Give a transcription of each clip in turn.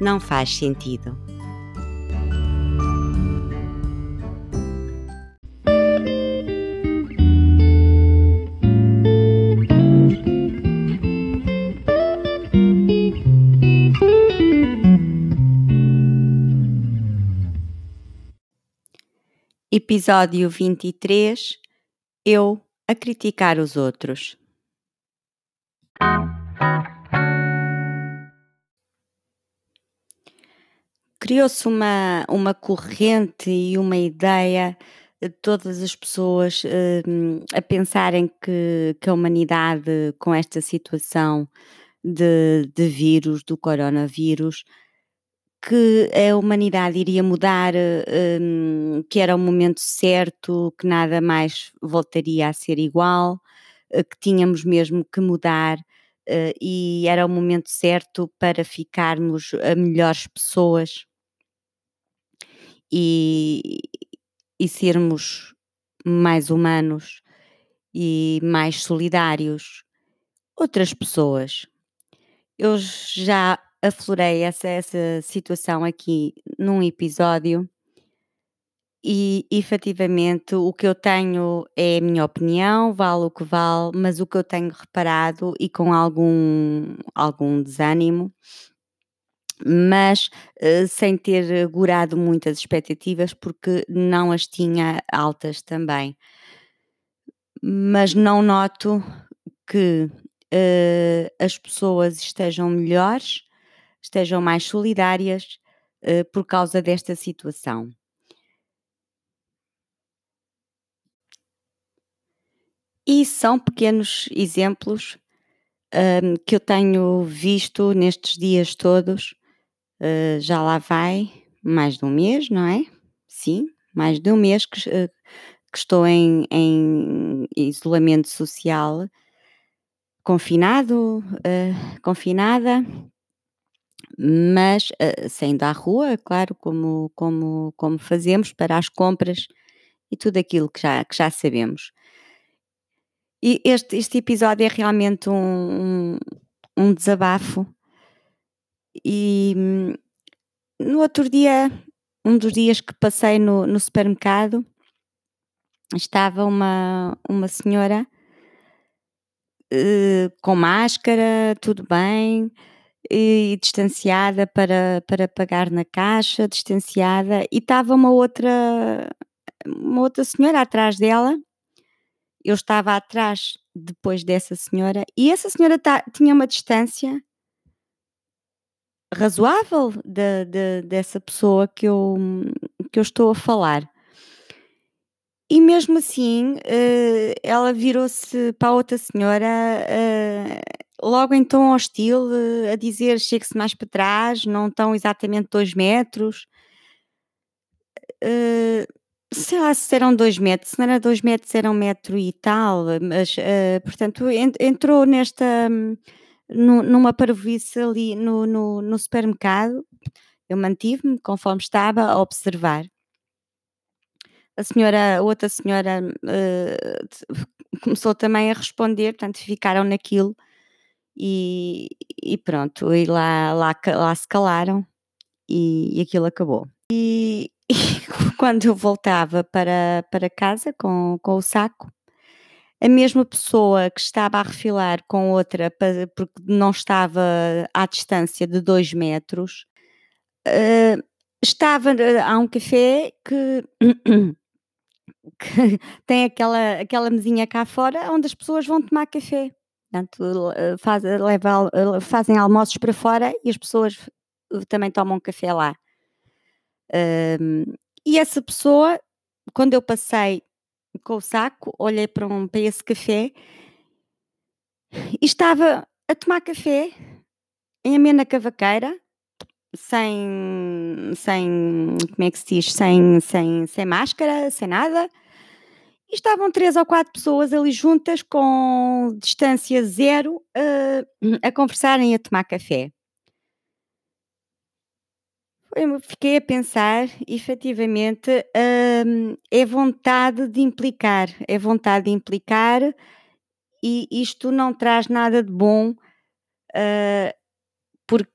não faz sentido. Episódio 23 Eu a criticar os outros. Criou-se uma, uma corrente e uma ideia de todas as pessoas uh, a pensarem que, que a humanidade, com esta situação de, de vírus, do coronavírus, que a humanidade iria mudar, uh, que era o momento certo, que nada mais voltaria a ser igual, uh, que tínhamos mesmo que mudar. Uh, e era o momento certo para ficarmos a melhores pessoas e, e sermos mais humanos e mais solidários. Outras pessoas. Eu já aflorei essa, essa situação aqui num episódio e efetivamente o que eu tenho é a minha opinião, vale o que vale, mas o que eu tenho reparado e com algum, algum desânimo mas uh, sem ter gurado muitas expectativas, porque não as tinha altas também. Mas não noto que uh, as pessoas estejam melhores, estejam mais solidárias uh, por causa desta situação. E são pequenos exemplos que eu tenho visto nestes dias todos uh, já lá vai mais de um mês, não é? Sim, mais de um mês que, uh, que estou em, em, isolamento social, confinado, uh, confinada, mas saindo à rua, claro, como, como, como fazemos para as compras e tudo aquilo que já, que já sabemos. E este, este episódio é realmente um, um, um desabafo e hum, no outro dia, um dos dias que passei no, no supermercado, estava uma, uma senhora uh, com máscara, tudo bem, e distanciada para, para pagar na caixa, distanciada, e estava uma outra, uma outra senhora atrás dela. Eu estava atrás depois dessa senhora, e essa senhora tá, tinha uma distância razoável de, de, dessa pessoa que eu, que eu estou a falar. E mesmo assim, uh, ela virou-se para a outra senhora, uh, logo em tom hostil, uh, a dizer: chegue-se mais para trás, não estão exatamente dois metros. sei lá se eram dois metros, se não era dois metros, era um metro e tal, mas portanto entrou nesta no, numa parvoíce ali no, no, no supermercado. Eu mantive-me conforme estava a observar. A senhora, outra senhora uh, começou também a responder, portanto ficaram naquilo e, e pronto, e lá, lá, lá se calaram e, e aquilo acabou. E, e, quando eu voltava para, para casa com, com o saco, a mesma pessoa que estava a refilar com outra porque não estava à distância de dois metros, uh, estava a um café que, que, tem aquela, aquela mesinha cá fora onde as pessoas vão tomar café. Portanto, faz, leva, fazem almoços para fora e as pessoas também tomam café lá. Uh, e essa pessoa, quando eu passei com o saco, olhei para, um, para esse café e estava a tomar café em amena cavaqueira, sem, sem, como é que se diz, sem, sem, sem máscara, sem nada. E estavam três ou quatro pessoas ali juntas com distância zero uh, a conversarem e a tomar café. Eu fiquei a pensar, efetivamente, uh, é vontade de implicar, é vontade de implicar e isto não traz nada de bom, uh, porque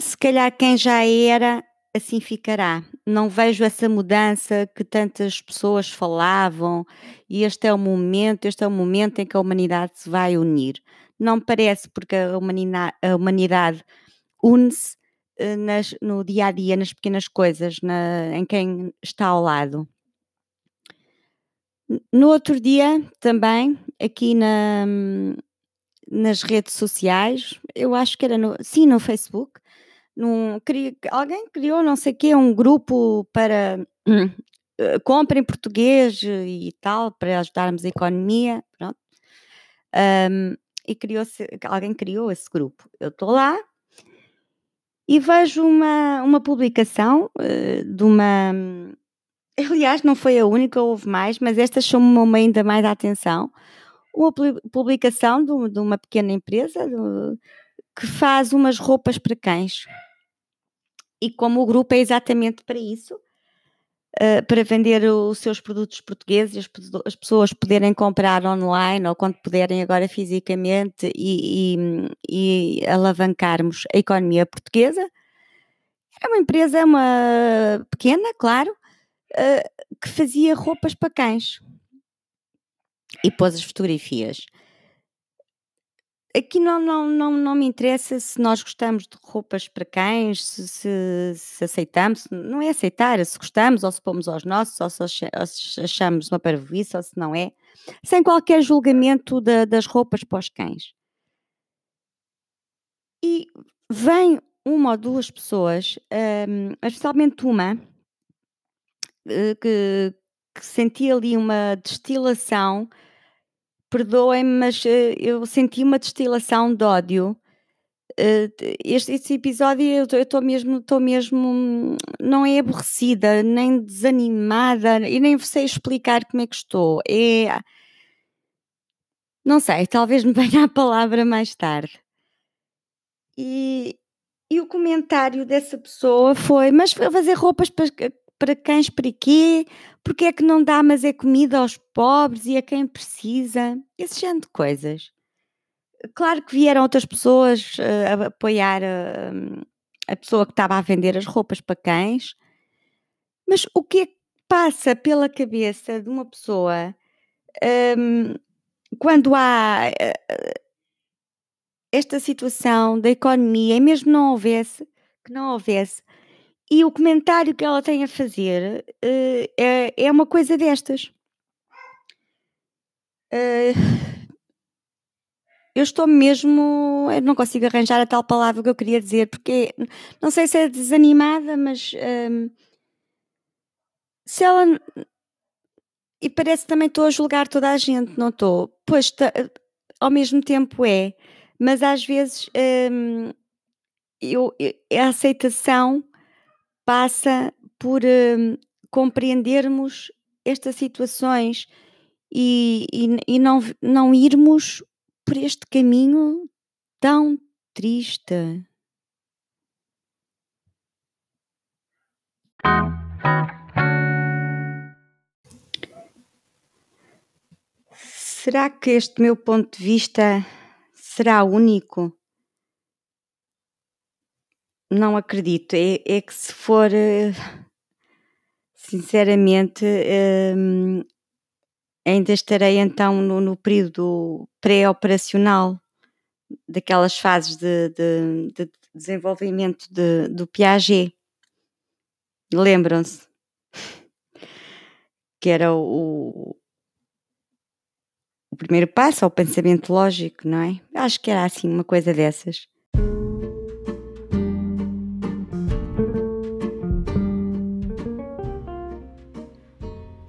se calhar quem já era assim ficará. Não vejo essa mudança que tantas pessoas falavam e este é o momento, este é o momento em que a humanidade se vai unir. Não parece porque a humanidade, a humanidade une-se eh, no dia a dia, nas pequenas coisas, na, em quem está ao lado. No outro dia, também, aqui na, nas redes sociais, eu acho que era no, sim, no Facebook, num, alguém criou não sei o quê, um grupo para uh, compra em português e tal, para ajudarmos a economia, pronto. Um, e criou-se, alguém criou esse grupo. Eu estou lá e vejo uma, uma publicação uh, de uma. Aliás, não foi a única, houve mais, mas esta chamou-me ainda mais a atenção. Uma publicação de, de uma pequena empresa de, que faz umas roupas para cães. E como o grupo é exatamente para isso, uh, para vender os seus produtos portugueses, as, as, pessoas poderem comprar online ou quando puderem agora fisicamente e, e, e alavancarmos a economia portuguesa. É uma empresa, uma pequena, claro, uh, que fazia roupas para cães e pôs as fotografias aqui não, não, não, não me interessa se nós gostamos de roupas para cães, se, se, se aceitamos, não é aceitar, é se gostamos ou se pomos aos nossos, ou se achamos uma parvoíce ou se não é, sem qualquer julgamento da, das roupas para os cães. E vem uma ou duas pessoas, um, especialmente uma, eh, que, que sentia ali uma destilação perdoem-me, mas uh, eu senti uma destilação de ódio. Uh, este, este, episódio eu estou mesmo, estou mesmo, não é aborrecida, nem desanimada, e nem sei explicar como é que estou. É, não sei, talvez me venha a palavra mais tarde. E, e o comentário dessa pessoa foi: Mas fazer roupas para, para cães para quê? Porque é que não dá, mas é comida aos pobres e a quem precisa? Esse género de coisas. Claro que vieram outras pessoas uh, a apoiar uh, a pessoa que estava a vender as roupas para cães, mas o que é que passa pela cabeça de uma pessoa um, quando há uh, esta situação da economia, e mesmo não houvesse, que não houvesse e o comentário que ela tem a fazer uh, é, é uma coisa destas. Uh, eu estou mesmo. Eu não consigo arranjar a tal palavra que eu queria dizer, porque não sei se é desanimada, mas. Um, se ela. E parece que também estou a julgar toda a gente, não estou? Pois, tá, ao mesmo tempo é, mas às vezes um, eu, a aceitação passa por uh, compreendermos estas situações e, e, e, não, não irmos por este caminho tão triste. Será que este meu ponto de vista será único? Não acredito. É, é que se for, eh, sinceramente, um, ainda estarei então no, no período pré-operacional daquelas fases de, de, de desenvolvimento de, do Piaget. Lembram-se? Que era o, o primeiro passo ao pensamento lógico, não é? Acho que era assim, uma coisa dessas.